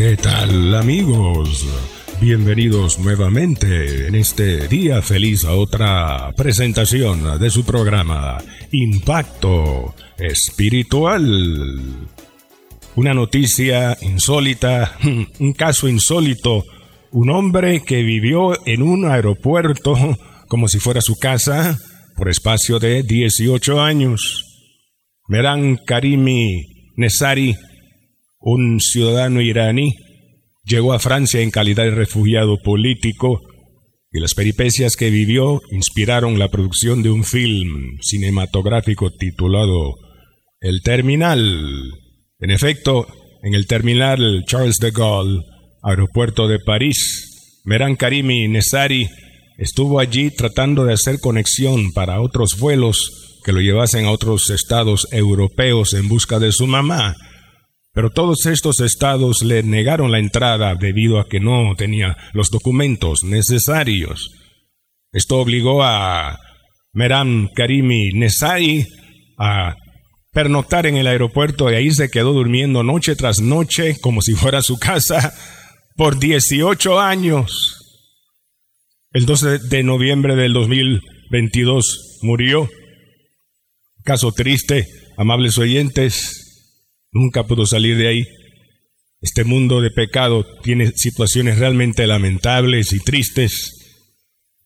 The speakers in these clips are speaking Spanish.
¿Qué tal amigos? Bienvenidos nuevamente en este día feliz a otra presentación de su programa Impacto Espiritual. Una noticia insólita, un caso insólito, un hombre que vivió en un aeropuerto como si fuera su casa por espacio de 18 años. Meran Karimi Nesari un ciudadano iraní llegó a Francia en calidad de refugiado político y las peripecias que vivió inspiraron la producción de un film cinematográfico titulado El Terminal. En efecto, en el terminal Charles de Gaulle, aeropuerto de París, Meran Karimi Nesari estuvo allí tratando de hacer conexión para otros vuelos que lo llevasen a otros estados europeos en busca de su mamá, pero todos estos estados le negaron la entrada debido a que no tenía los documentos necesarios. Esto obligó a Meram Karimi Nesai a pernoctar en el aeropuerto y ahí se quedó durmiendo noche tras noche como si fuera su casa por 18 años. El 12 de noviembre del 2022 murió. Caso triste, amables oyentes, Nunca pudo salir de ahí. Este mundo de pecado tiene situaciones realmente lamentables y tristes.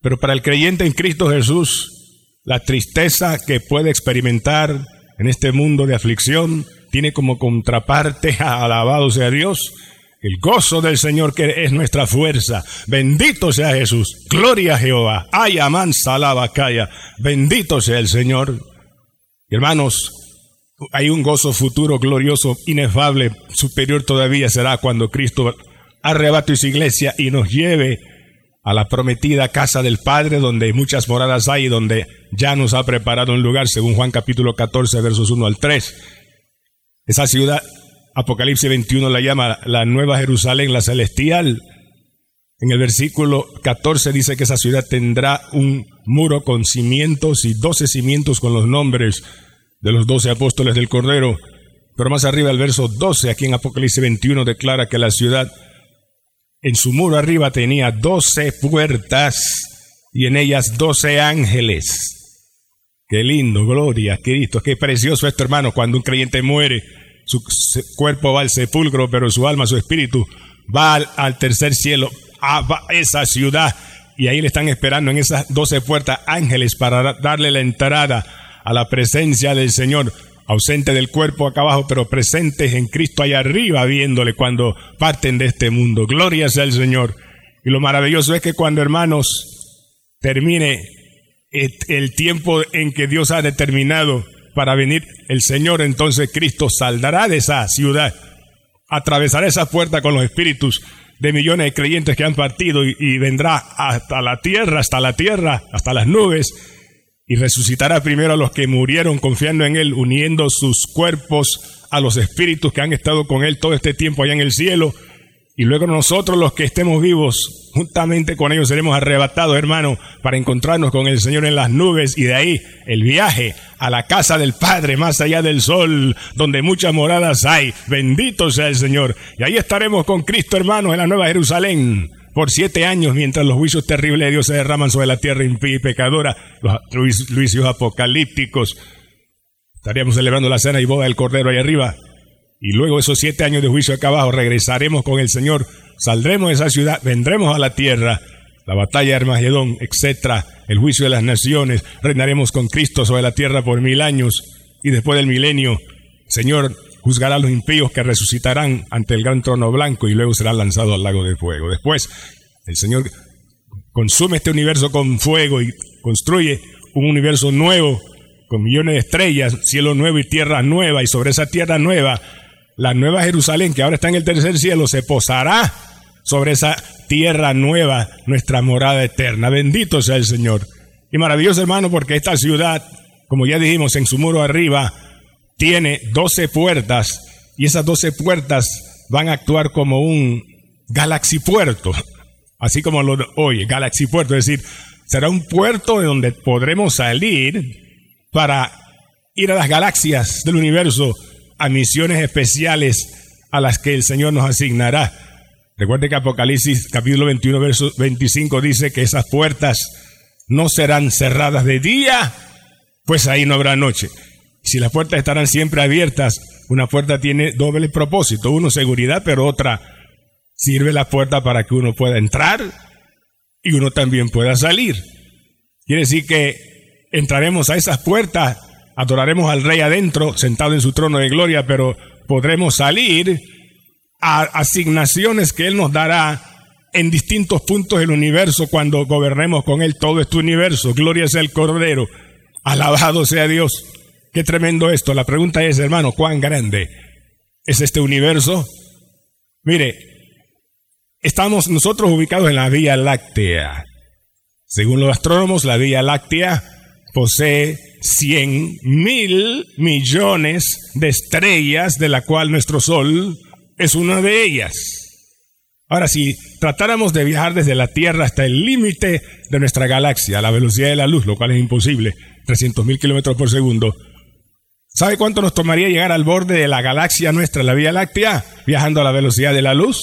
Pero para el creyente en Cristo Jesús, la tristeza que puede experimentar en este mundo de aflicción tiene como contraparte, alabado sea Dios, el gozo del Señor que es nuestra fuerza. Bendito sea Jesús. Gloria a Jehová. Ay, amán, salaba. Bendito sea el Señor. Hermanos, hay un gozo futuro glorioso, inefable, superior todavía será cuando Cristo arrebate su iglesia y nos lleve a la prometida casa del Padre, donde muchas moradas hay, donde ya nos ha preparado un lugar, según Juan capítulo 14, versos 1 al 3. Esa ciudad, Apocalipsis 21 la llama la Nueva Jerusalén, la celestial. En el versículo 14 dice que esa ciudad tendrá un muro con cimientos y doce cimientos con los nombres de los doce apóstoles del Cordero. Pero más arriba, el verso 12, aquí en Apocalipsis 21, declara que la ciudad en su muro arriba tenía doce puertas y en ellas doce ángeles. Qué lindo, gloria Cristo, qué precioso esto, hermano, cuando un creyente muere, su cuerpo va al sepulcro, pero su alma, su espíritu va al, tercer cielo, a esa ciudad, y ahí le están esperando en esas doce puertas ángeles para darle la entrada a la presencia del Señor, ausente del cuerpo acá abajo, pero presentes en Cristo allá arriba, viéndole cuando parten de este mundo. Gloria sea el Señor. Y lo maravilloso es que cuando, hermanos, termine el tiempo en que Dios ha determinado para venir el Señor, entonces Cristo saldrá de esa ciudad, atravesará esa puerta con los espíritus de millones de creyentes que han partido y, y vendrá hasta la tierra, hasta la tierra, hasta las nubes y resucitará primero a los que murieron confiando en Él, uniendo sus cuerpos a los espíritus que han estado con Él todo este tiempo allá en el cielo. Y luego nosotros los que estemos vivos, juntamente con ellos seremos arrebatados, hermano, para encontrarnos con el Señor en las nubes y de ahí el viaje a la casa del Padre más allá del sol, donde muchas moradas hay. Bendito sea el Señor. Y ahí estaremos con Cristo, hermanos, en la Nueva Jerusalén por siete años mientras los juicios terribles de Dios se derraman sobre la tierra impía y pecadora, los juicios apocalípticos. Estaríamos celebrando la cena y boda del Cordero ahí arriba. Y luego esos siete años de juicio acá abajo regresaremos con el Señor, saldremos de esa ciudad, vendremos a la tierra, la batalla de Armagedón, etc., el juicio de las naciones, reinaremos con Cristo sobre la tierra por mil años y después del milenio, Señor juzgará a los impíos que resucitarán ante el gran trono blanco y luego serán lanzados al lago de fuego. Después, el Señor consume este universo con fuego y construye un universo nuevo con millones de estrellas, cielo nuevo y tierra nueva, y sobre esa tierra nueva, la nueva Jerusalén, que ahora está en el tercer cielo, se posará sobre esa tierra nueva, nuestra morada eterna. Bendito sea el Señor. Y maravilloso hermano, porque esta ciudad, como ya dijimos, en su muro arriba, tiene doce puertas y esas doce puertas van a actuar como un Galaxy Puerto, así como lo oye, Galaxy Puerto, es decir, será un puerto de donde podremos salir para ir a las galaxias del universo, a misiones especiales a las que el Señor nos asignará. Recuerde que Apocalipsis capítulo 21, verso 25 dice que esas puertas no serán cerradas de día, pues ahí no habrá noche. Si las puertas estarán siempre abiertas, una puerta tiene doble propósito, uno seguridad, pero otra sirve la puerta para que uno pueda entrar y uno también pueda salir. Quiere decir que entraremos a esas puertas, adoraremos al rey adentro, sentado en su trono de gloria, pero podremos salir a asignaciones que Él nos dará en distintos puntos del universo cuando gobernemos con Él todo este universo. Gloria sea el Cordero. Alabado sea Dios. Qué tremendo esto. La pregunta es, hermano, ¿cuán grande es este universo? Mire, estamos nosotros ubicados en la Vía Láctea. Según los astrónomos, la Vía Láctea posee 100 mil millones de estrellas, de la cual nuestro Sol es una de ellas. Ahora, si tratáramos de viajar desde la Tierra hasta el límite de nuestra galaxia, a la velocidad de la luz, lo cual es imposible, 300 mil kilómetros por segundo, ¿sabe cuánto nos tomaría llegar al borde de la galaxia nuestra, la Vía Láctea, viajando a la velocidad de la luz?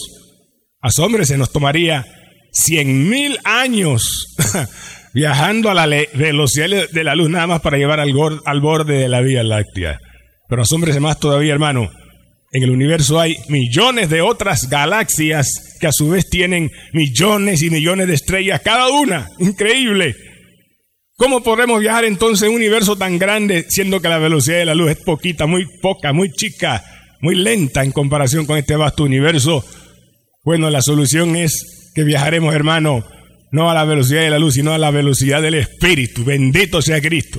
Asómbrese, nos tomaría 100 mil años viajando a la velocidad de la luz nada más para llevar al, al borde de la Vía Láctea. Pero asómbrese más todavía, hermano. En el universo hay millones de otras galaxias que a su vez tienen millones y millones de estrellas cada una. Increíble. ¿Cómo podemos viajar entonces en un universo tan grande siendo que la velocidad de la luz es poquita, muy poca, muy chica, muy lenta en comparación con este vasto universo? Bueno, la solución es que viajaremos, hermano, no a la velocidad de la luz, sino a la velocidad del Espíritu. Bendito sea Cristo.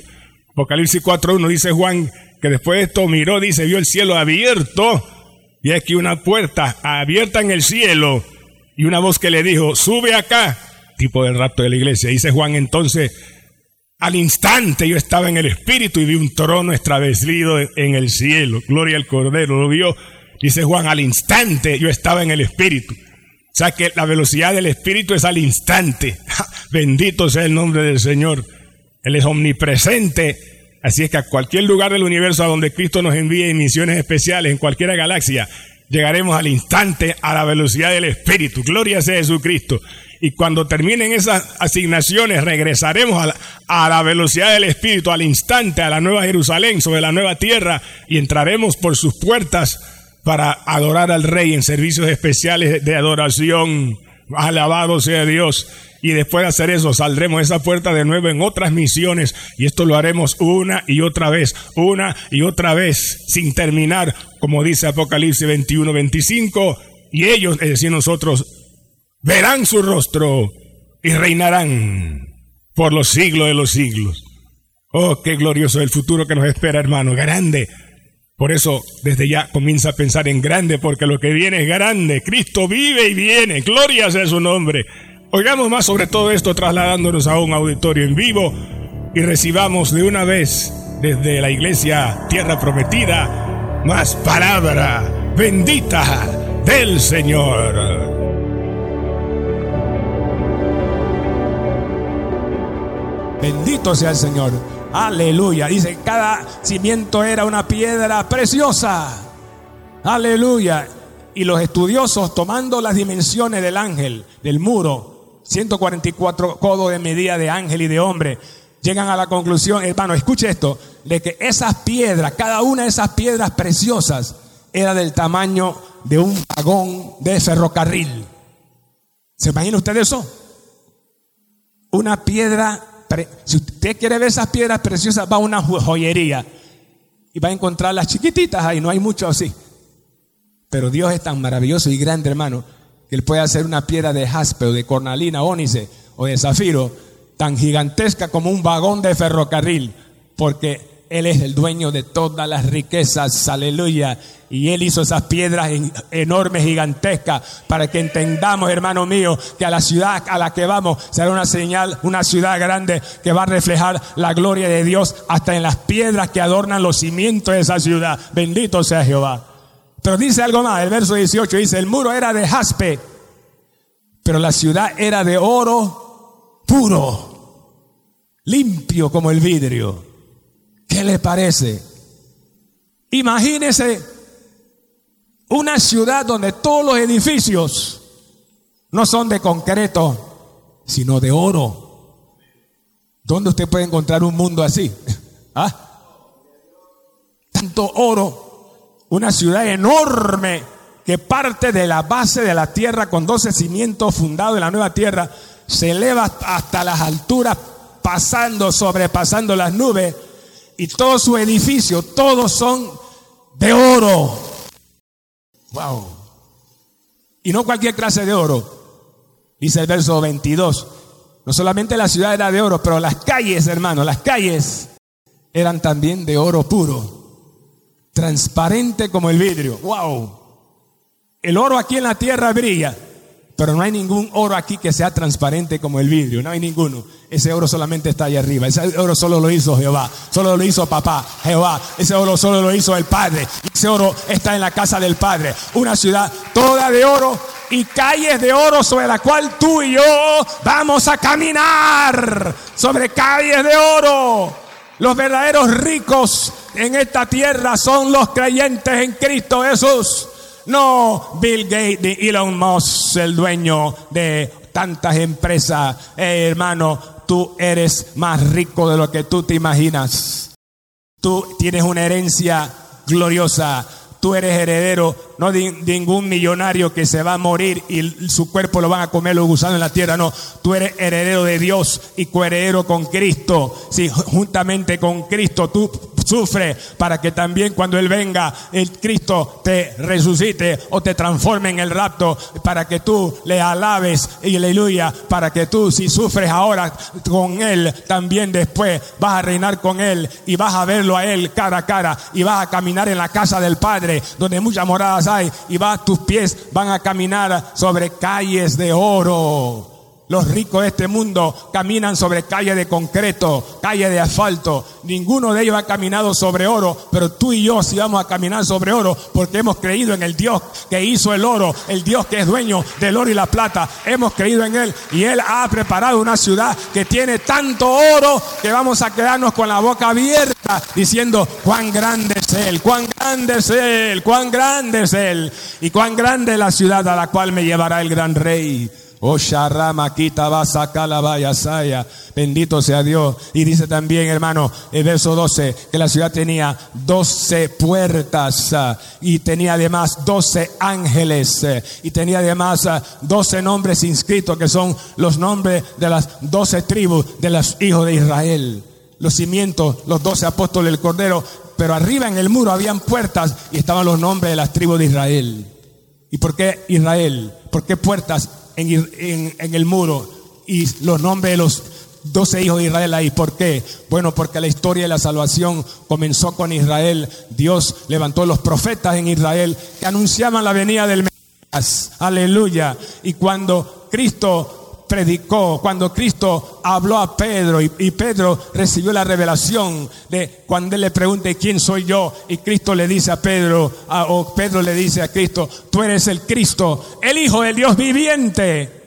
Apocalipsis 4.1 dice Juan que después de esto miró, dice, vio el cielo abierto y aquí una puerta abierta en el cielo y una voz que le dijo, sube acá, tipo del rato de la iglesia. Dice Juan entonces, al instante yo estaba en el Espíritu y vi un trono establecido en el cielo. Gloria al Cordero, lo vio. Dice Juan, al instante yo estaba en el Espíritu. O sea que la velocidad del Espíritu es al instante. Bendito sea el nombre del Señor. Él es omnipresente Así es que a cualquier lugar del universo a donde Cristo nos envíe en misiones especiales, en cualquier galaxia, llegaremos al instante a la velocidad del Espíritu. Gloria sea Jesucristo. Y cuando terminen esas asignaciones, regresaremos a la, a la, velocidad del Espíritu, al instante, a la nueva Jerusalén, sobre la nueva tierra, y entraremos por sus puertas para adorar al Rey en servicios especiales de adoración. Alabado sea Dios. Y después de hacer eso, saldremos esa puerta de nuevo en otras misiones. Y esto lo haremos una y otra vez, una y otra vez, sin terminar, como dice Apocalipsis 21, 25. Y ellos, es decir, nosotros, verán su rostro y reinarán por los siglos de los siglos. Oh, qué glorioso el futuro que nos espera, hermano, grande. Por eso, desde ya comienza a pensar en grande, porque lo que viene es grande. Cristo vive y viene. Gloria sea su nombre. Oigamos más sobre todo esto trasladándonos a un auditorio en vivo y recibamos de una vez desde la iglesia Tierra Prometida más palabra bendita del Señor. Bendito sea el Señor. Aleluya. Dice, cada cimiento era una piedra preciosa. Aleluya. Y los estudiosos, tomando las dimensiones del ángel, del muro, 144 codos de medida de ángel y de hombre, llegan a la conclusión, hermano, escuche esto, de que esas piedras, cada una de esas piedras preciosas, era del tamaño de un vagón de ferrocarril. ¿Se imagina usted eso? Una piedra, si usted quiere ver esas piedras preciosas, va a una joyería y va a encontrar las chiquititas ahí, no hay mucho así. Pero Dios es tan maravilloso y grande, hermano, él puede hacer una piedra de jaspe o de cornalina, ónice o de zafiro tan gigantesca como un vagón de ferrocarril, porque Él es el dueño de todas las riquezas, aleluya. Y Él hizo esas piedras enormes, gigantescas, para que entendamos, hermano mío, que a la ciudad a la que vamos será una señal, una ciudad grande que va a reflejar la gloria de Dios hasta en las piedras que adornan los cimientos de esa ciudad. Bendito sea Jehová. Pero dice algo más, el verso 18 dice, el muro era de jaspe, pero la ciudad era de oro puro, limpio como el vidrio. ¿Qué le parece? Imagínese una ciudad donde todos los edificios no son de concreto, sino de oro. ¿Dónde usted puede encontrar un mundo así? ¿Ah? Tanto oro, una ciudad enorme que parte de la base de la tierra con 12 cimientos fundados en la nueva tierra, se eleva hasta las alturas, pasando, sobrepasando las nubes y todo su edificio, todos son de oro. Wow. Y no cualquier clase de oro. Dice el verso 22. No solamente la ciudad era de oro, pero las calles, hermano, las calles eran también de oro puro. Transparente como el vidrio. Wow. El oro aquí en la tierra brilla. Pero no hay ningún oro aquí que sea transparente como el vidrio, no hay ninguno. Ese oro solamente está ahí arriba. Ese oro solo lo hizo Jehová, solo lo hizo papá, Jehová. Ese oro solo lo hizo el Padre. Ese oro está en la casa del Padre. Una ciudad toda de oro y calles de oro sobre la cual tú y yo vamos a caminar. Sobre calles de oro. Los verdaderos ricos en esta tierra son los creyentes en Cristo Jesús. No Bill Gates ni Elon Musk, el dueño de tantas empresas. Hermano, tú eres más rico de lo que tú te imaginas. Tú tienes una herencia gloriosa. Tú eres heredero, no de ningún millonario que se va a morir y su cuerpo lo van a comer los gusanos en la tierra. No, tú eres heredero de Dios y coheredero con Cristo. Si juntamente con Cristo tú sufre para que también cuando Él venga, el Cristo te resucite o te transforme en el rapto, para que tú le alabes y aleluya, para que tú si sufres ahora con Él, también después vas a reinar con Él y vas a verlo a Él cara a cara y vas a caminar en la casa del Padre, donde muchas moradas hay, y vas, tus pies van a caminar sobre calles de oro. Los ricos de este mundo caminan sobre calle de concreto, calle de asfalto. Ninguno de ellos ha caminado sobre oro, pero tú y yo sí vamos a caminar sobre oro porque hemos creído en el Dios que hizo el oro, el Dios que es dueño del oro y la plata. Hemos creído en Él y Él ha preparado una ciudad que tiene tanto oro que vamos a quedarnos con la boca abierta diciendo cuán grande es Él, cuán grande es Él, cuán grande es Él y cuán grande es la ciudad a la cual me llevará el gran rey. Oh. Bendito sea Dios. Y dice también, hermano, el verso 12, que la ciudad tenía 12 puertas ah, y tenía además 12 ángeles eh, y tenía además 12 ah, nombres inscritos que son los nombres de las 12 tribus de los hijos de Israel. Los cimientos, los 12 apóstoles del Cordero, pero arriba en el muro habían puertas y estaban los nombres de las tribus de Israel. ¿Y por qué Israel? ¿Por qué puertas? En, el muro y los nombres de los doce hijos de Israel ahí. ¿Por qué? Bueno, porque la historia de la salvación comenzó con Israel. Dios levantó los profetas en Israel que anunciaban la venida del Mesías. Aleluya. Y cuando Cristo predicó, cuando Cristo habló a Pedro y, Pedro recibió la revelación de cuando él le pregunte quién soy yo y Cristo le dice a Pedro, o Pedro le dice a Cristo, tú eres el Cristo, el Hijo del Dios viviente.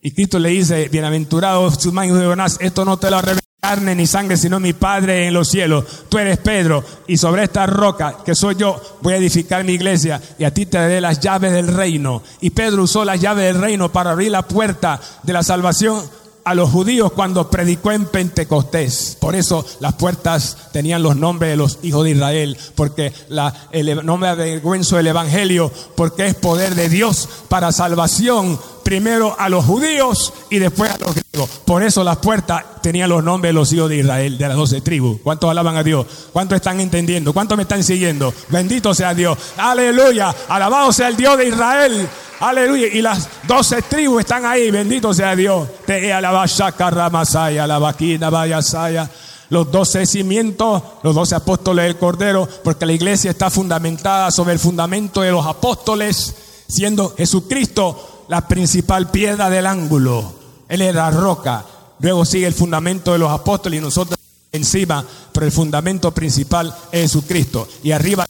Y Cristo le dice, bienaventurado de Jonás, esto no te lo revelado carne ni sangre, sino mi Padre en los cielos. Tú eres Pedro, y sobre esta roca que soy yo, voy a edificar mi iglesia, y a ti te daré las llaves del reino. Y Pedro usó las llaves del reino para abrir la puerta de la salvación a los judíos cuando predicó en Pentecostés. Por eso las puertas tenían los nombres de los hijos de Israel, porque la, el, no me avergüenzo del Evangelio, porque es poder de Dios para salvación, primero a los judíos y después a los griegos. Por eso las puertas tenían los nombres de los hijos de Israel, de las doce tribus. ¿Cuántos alaban a Dios? ¿Cuántos están entendiendo? ¿Cuántos me están siguiendo? Bendito sea Dios. Aleluya. Alabado sea el Dios de Israel. Aleluya. Y las doce tribus están ahí. Bendito sea Dios. Te la vaquina vaya saya. los doce cimientos, los doce apóstoles del Cordero, porque la iglesia está fundamentada sobre el fundamento de los apóstoles, siendo Jesucristo la principal piedra del ángulo. Él es la roca. Luego sigue el fundamento de los apóstoles y nosotros encima, pero el fundamento principal es Jesucristo. Y arriba,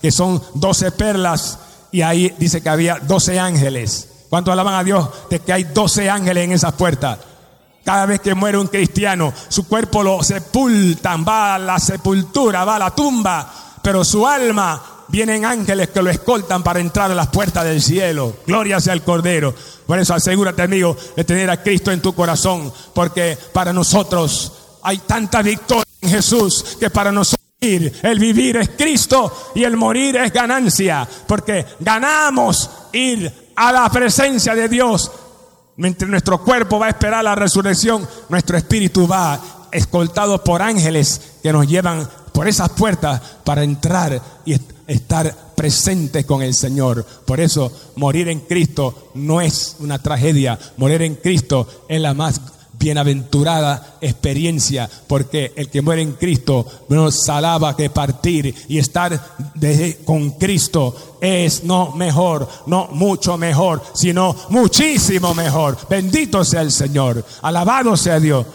que son doce perlas, y ahí dice que había doce ángeles. ¿Cuánto alaban a Dios de que hay doce ángeles en esas puertas? Cada vez que muere un cristiano, su cuerpo lo sepultan, va a la sepultura, va a la tumba, pero su alma vienen ángeles que lo escoltan para entrar a las puertas del cielo. Gloria sea al Cordero. Por eso asegúrate, amigo, de tener a Cristo en tu corazón, porque para nosotros hay tanta victoria en Jesús que para nosotros el vivir es Cristo y el morir es ganancia, porque ganamos ir a la presencia de Dios. Mientras nuestro cuerpo va a esperar la resurrección, nuestro espíritu va escoltado por ángeles que nos llevan por esas puertas para entrar y estar presentes con el Señor. Por eso morir en Cristo no es una tragedia, morir en Cristo es la más bienaventurada experiencia, porque el que muere en Cristo no salaba que partir y estar con Cristo es no mejor, no mucho mejor, sino muchísimo mejor. Bendito sea el Señor, alabado sea Dios.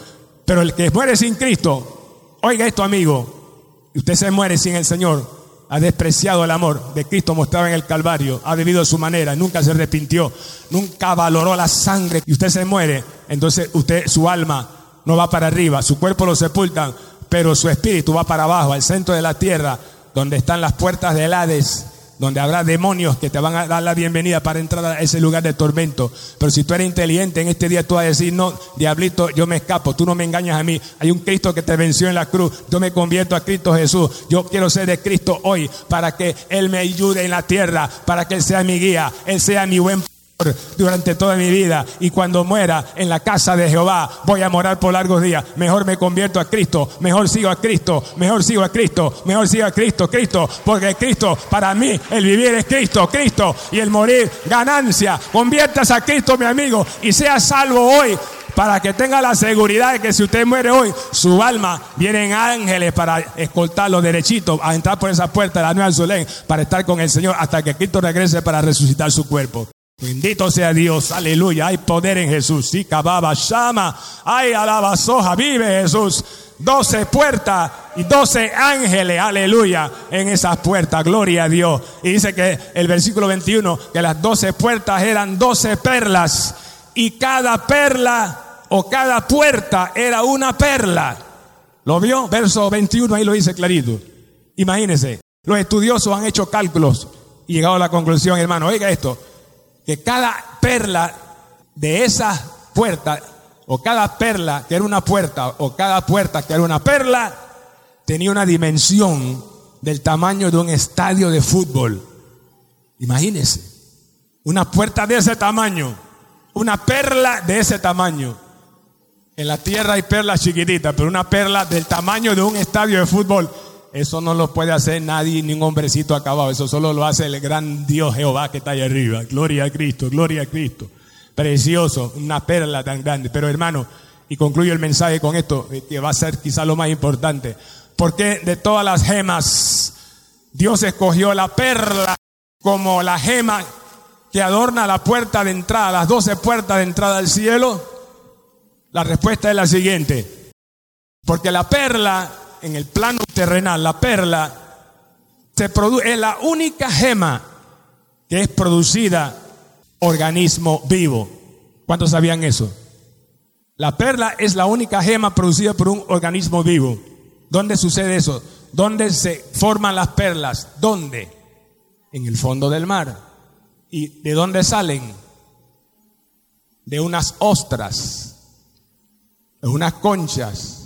Pero el que muere sin Cristo, oiga esto amigo, usted se muere sin el Señor, ha despreciado el amor de Cristo mostrado en el Calvario, ha vivido de su manera, nunca se arrepintió, nunca valoró la sangre y usted se muere, entonces usted, su alma no va para arriba, su cuerpo lo sepultan, pero su espíritu va para abajo, al centro de la tierra, donde están las puertas del Hades donde habrá demonios que te van a dar la bienvenida para entrar a ese lugar de tormento. Pero si tú eres inteligente, en este día tú vas a decir, no, diablito, yo me escapo, tú no me engañas a mí. Hay un Cristo que te venció en la cruz, yo me convierto a Cristo Jesús. Yo quiero ser de Cristo hoy para que Él me ayude en la tierra, para que Él sea mi guía, Él sea mi buen durante toda mi vida y cuando muera en la casa de Jehová voy a morar por largos días. Mejor me convierto a Cristo, mejor sigo a Cristo, mejor sigo a Cristo, mejor sigo a Cristo, Cristo, porque Cristo, para mí, el vivir es Cristo, Cristo y el morir ganancia. Conviertas a Cristo, mi amigo, y sea salvo hoy para que tenga la seguridad de que si usted muere hoy, su alma vienen ángeles para escoltarlo derechito a entrar por esa puerta de la Nueva Zulén para estar con el Señor hasta que Cristo regrese para resucitar su cuerpo. Bendito sea Dios, aleluya. Hay poder en Jesús. Sí, cababa, llama. Hay alabazoja, vive Jesús. Doce puertas y doce ángeles, aleluya, en esas puertas. Gloria a Dios. Y dice que el versículo 21, que las doce puertas eran doce perlas. Y cada perla o cada puerta era una perla. ¿Lo vio? Verso 21, ahí lo dice clarito. Imagínense, los estudiosos han hecho cálculos y llegado a la conclusión, hermano, oiga esto que cada perla de esa puerta, o cada perla que era una puerta, o cada puerta que era una perla, tenía una dimensión del tamaño de un estadio de fútbol. Imagínese, una puerta de ese tamaño, una perla de ese tamaño. En la tierra hay perlas chiquititas, pero una perla del tamaño de un estadio de fútbol eso no lo puede hacer nadie, ni un hombrecito acabado. Eso solo lo hace el gran Dios Jehová que está ahí arriba. Gloria a Cristo, gloria a Cristo. Precioso, una perla tan grande. Pero hermano, y concluyo el mensaje con esto, eh, que va a ser quizá lo más importante. Porque de todas las gemas, Dios escogió la perla como la gema que adorna la puerta de entrada, las doce puertas de entrada al cielo? La respuesta es la siguiente. Porque la perla en el plano terrenal, la perla, se produce, es la única gema que es producida organismo vivo. ¿Cuántos sabían eso? La perla es la única gema producida por un organismo vivo. ¿Dónde sucede eso? ¿Dónde se forman las perlas? ¿Dónde? En el fondo del mar. ¿Y de dónde salen? De unas ostras, de unas conchas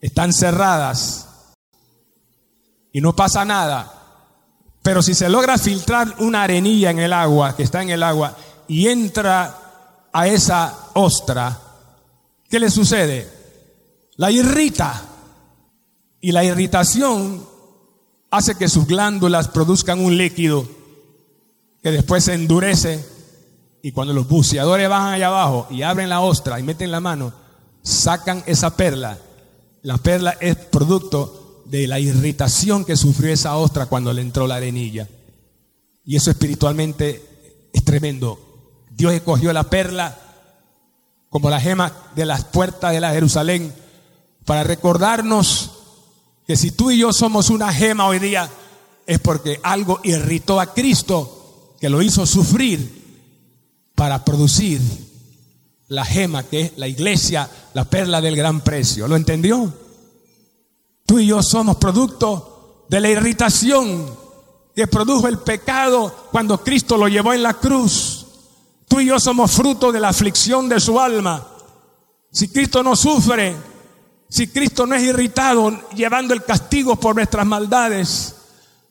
están cerradas y no pasa nada. Pero si se logra filtrar una arenilla en el agua, que está en el agua, y entra a esa ostra, ¿qué le sucede? La irrita. Y la irritación hace que sus glándulas produzcan un líquido que después se endurece. Y cuando los buceadores bajan allá abajo y abren la ostra y meten la mano, sacan esa perla La perla es producto de la irritación que sufrió esa ostra cuando le entró la arenilla. Y eso espiritualmente es tremendo. Dios escogió la perla como la gema de las puertas de la Jerusalén para recordarnos que si tú y yo somos una gema hoy día es porque algo irritó a Cristo que lo hizo sufrir para producir la gema que es la iglesia, la perla del gran precio. ¿Lo entendió? Tú y yo somos producto de la irritación que produjo el pecado cuando Cristo lo llevó en la cruz. Tú y yo somos fruto de la aflicción de su alma. Si Cristo no sufre, si Cristo no es irritado llevando el castigo por nuestras maldades,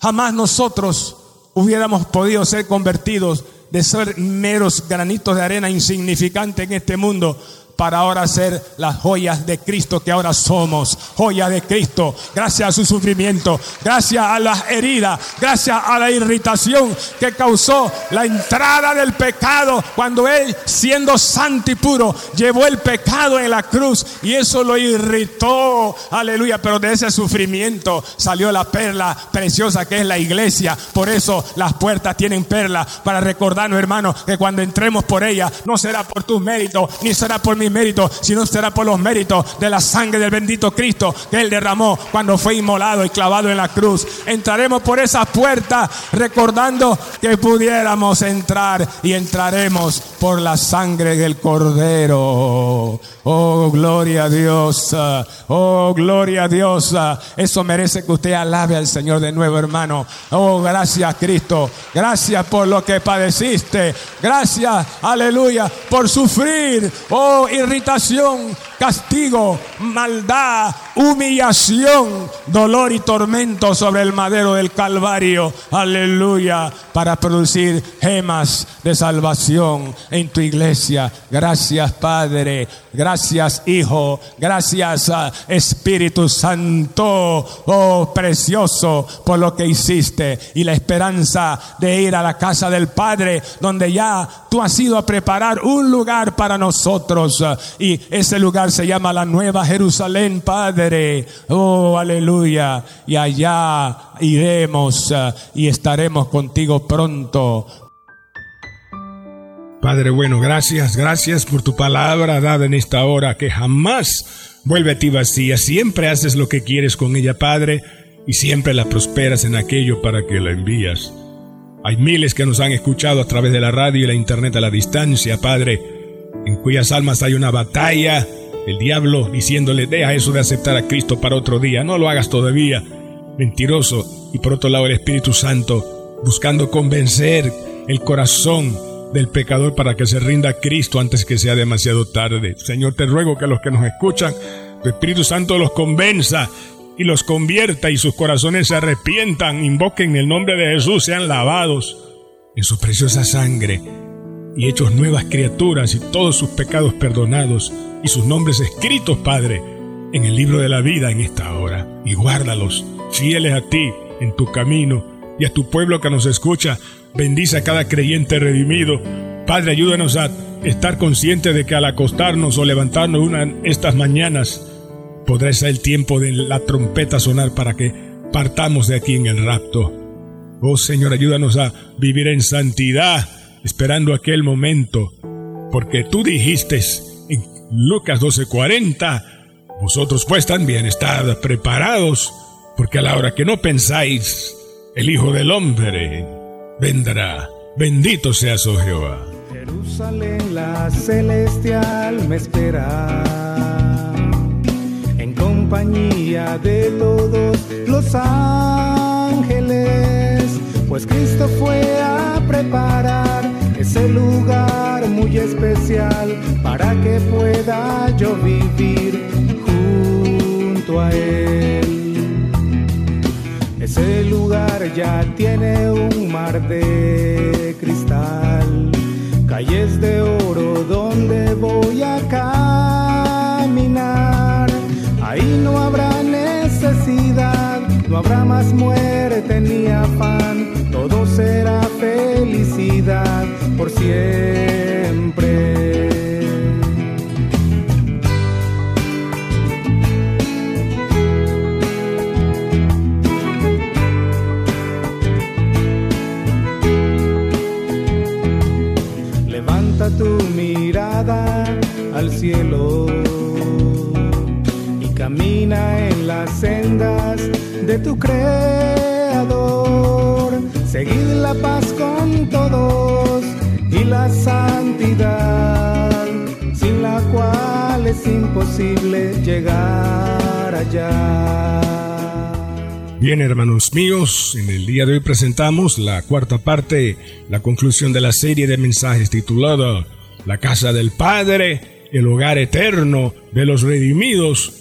jamás nosotros hubiéramos podido ser convertidos de ser meros granitos de arena insignificantes en este mundo para ahora ser las joyas de Cristo que ahora somos, joyas de Cristo, gracias a su sufrimiento, gracias a las heridas, gracias a la irritación que causó la entrada del pecado cuando Él, siendo santo y puro, llevó el pecado en la cruz y eso lo irritó, aleluya, pero de ese sufrimiento salió la perla preciosa que es la iglesia, por eso las puertas tienen perla, para recordarnos hermanos que cuando entremos por ella no será por tus méritos, ni será por mi méritos, sino será por los méritos de la sangre del bendito Cristo que Él derramó cuando fue inmolado y clavado en la cruz. Entraremos por esa puerta recordando que pudiéramos entrar y entraremos por la sangre del Cordero. Oh, gloria a Dios. Oh, gloria a Dios. Eso merece que usted alabe al Señor de nuevo, hermano. Oh, gracias Cristo. Gracias por lo que padeciste. Gracias, aleluya, por sufrir. Oh, irritación, castigo, maldad, humillación, dolor y tormento sobre el madero del Calvario. Aleluya. Para producir gemas de salvación en tu iglesia. Gracias Padre. Gracias Hijo. Gracias ah, Espíritu Santo. Oh precioso por lo que hiciste. Y la esperanza de ir a la casa del Padre donde ya tú has ido a preparar un lugar para nosotros. Y ese lugar se llama la Nueva Jerusalén, Padre. Oh, aleluya. Y allá iremos uh, y estaremos contigo pronto. Padre bueno, gracias, gracias por tu palabra dada en esta hora que jamás vuelve a ti vacía. Siempre haces lo que quieres con ella, Padre, y siempre la prosperas en aquello para que la envías. Hay miles que nos han escuchado a través de la radio y la internet a la distancia, Padre, en cuyas almas hay una batalla el diablo diciéndole, deja eso de aceptar a Cristo para otro día, no lo hagas todavía. Mentiroso. Y por otro lado el Espíritu Santo buscando convencer el corazón del pecador para que se rinda a Cristo antes que sea demasiado tarde. Señor, te ruego que los que nos escuchan, el Espíritu Santo los convenza y los convierta y sus corazones se arrepientan, invoquen el nombre de Jesús, sean lavados en su preciosa sangre y hechos nuevas criaturas y todos sus pecados perdonados y sus nombres escritos, Padre, en el libro de la vida en esta hora. Y guárdalos, fieles a ti, en tu camino, y a tu pueblo que nos escucha. Bendice a cada creyente redimido. Padre, ayúdanos a estar conscientes de que al acostarnos o levantarnos una estas mañanas, podrá ser el tiempo de la trompeta sonar para que partamos de aquí en el rapto. Oh Señor, ayúdanos a vivir en santidad, esperando aquel momento, porque tú dijiste en Lucas 12:40, vosotros pues también estad preparados, porque a la hora que no pensáis, el Hijo del Hombre vendrá. Bendito sea su Jehová. Jerusalén la celestial me espera, en compañía de todos los ángeles, pues Cristo fue lugar muy especial para que pueda yo vivir junto a Él. Ese lugar ya tiene un mar de cristal, calles de oro donde voy a caminar. Ahí no habrá necesidad, no habrá más muerte ni afán, todo será felicidad por siempre. Levanta tu mirada al cielo y camina en las sendas de tu creador. Seguid la paz con todos la santidad, sin la cual es imposible llegar allá. Bien, hermanos míos, en el día de hoy presentamos la cuarta parte, la conclusión de la serie de mensajes titulada La casa del Padre, el hogar eterno de los redimidos,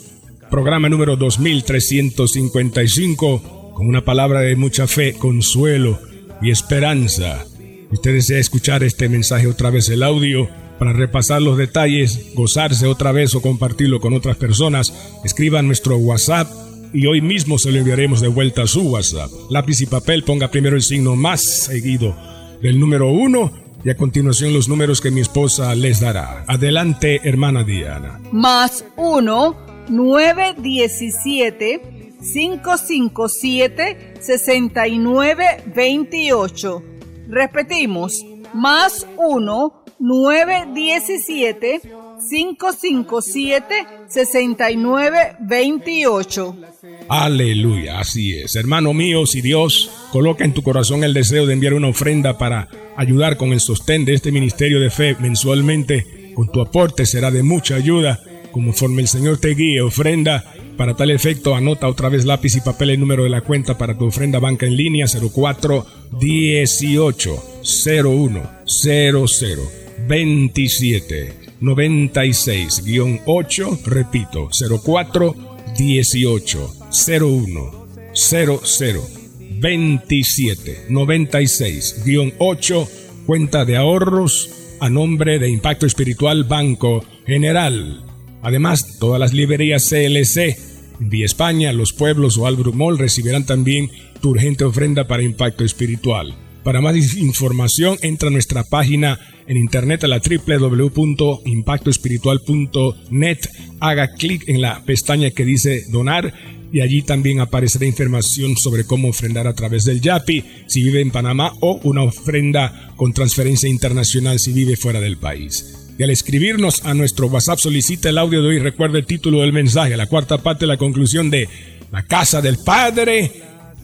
programa número 2355, con una palabra de mucha fe, consuelo y esperanza. Usted desea escuchar este mensaje otra vez, el audio, para repasar los detalles, gozarse otra vez o compartirlo con otras personas, escriba nuestro WhatsApp y hoy mismo se lo enviaremos de vuelta a su WhatsApp. Lápiz y papel, ponga primero el signo más seguido del número uno y a continuación los números que mi esposa les dará. Adelante, hermana Diana. Más 1 917 557 6928 Repetimos, más uno, nueve, diecisiete, 557-6928. Aleluya, así es. Hermano mío, si Dios coloca en tu corazón el deseo de enviar una ofrenda para ayudar con el sostén de este ministerio de fe mensualmente, con tu aporte será de mucha ayuda. Conforme el Señor te guíe, ofrenda. Para tal efecto, anota otra vez lápiz y papel el número de la cuenta para tu ofrenda banca en línea 04 18 01 00 27 96-8, repito, 04 18 01 00 27 96-8, cuenta de ahorros a nombre de Impacto Espiritual Banco General. Además, todas las librerías CLC Vía España, Los Pueblos o Albrook Mall recibirán también tu urgente ofrenda para Impacto Espiritual. Para más información, entra a nuestra página en internet a la www.impactoespiritual.net. Haga clic en la pestaña que dice donar y allí también aparecerá información sobre cómo ofrendar a través del YAPI si vive en Panamá o una ofrenda con transferencia internacional si vive fuera del país. Y al escribirnos a nuestro WhatsApp solicita el audio de hoy, recuerda el título del mensaje, la cuarta parte la conclusión de La casa del Padre,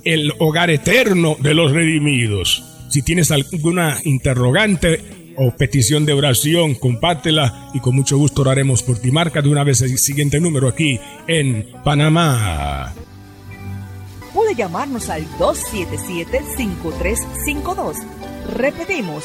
el hogar eterno de los redimidos. Si tienes alguna interrogante o petición de oración, compártela y con mucho gusto oraremos por ti. Marca de una vez el siguiente número aquí en Panamá. Puede llamarnos al 277-5352. Repetimos,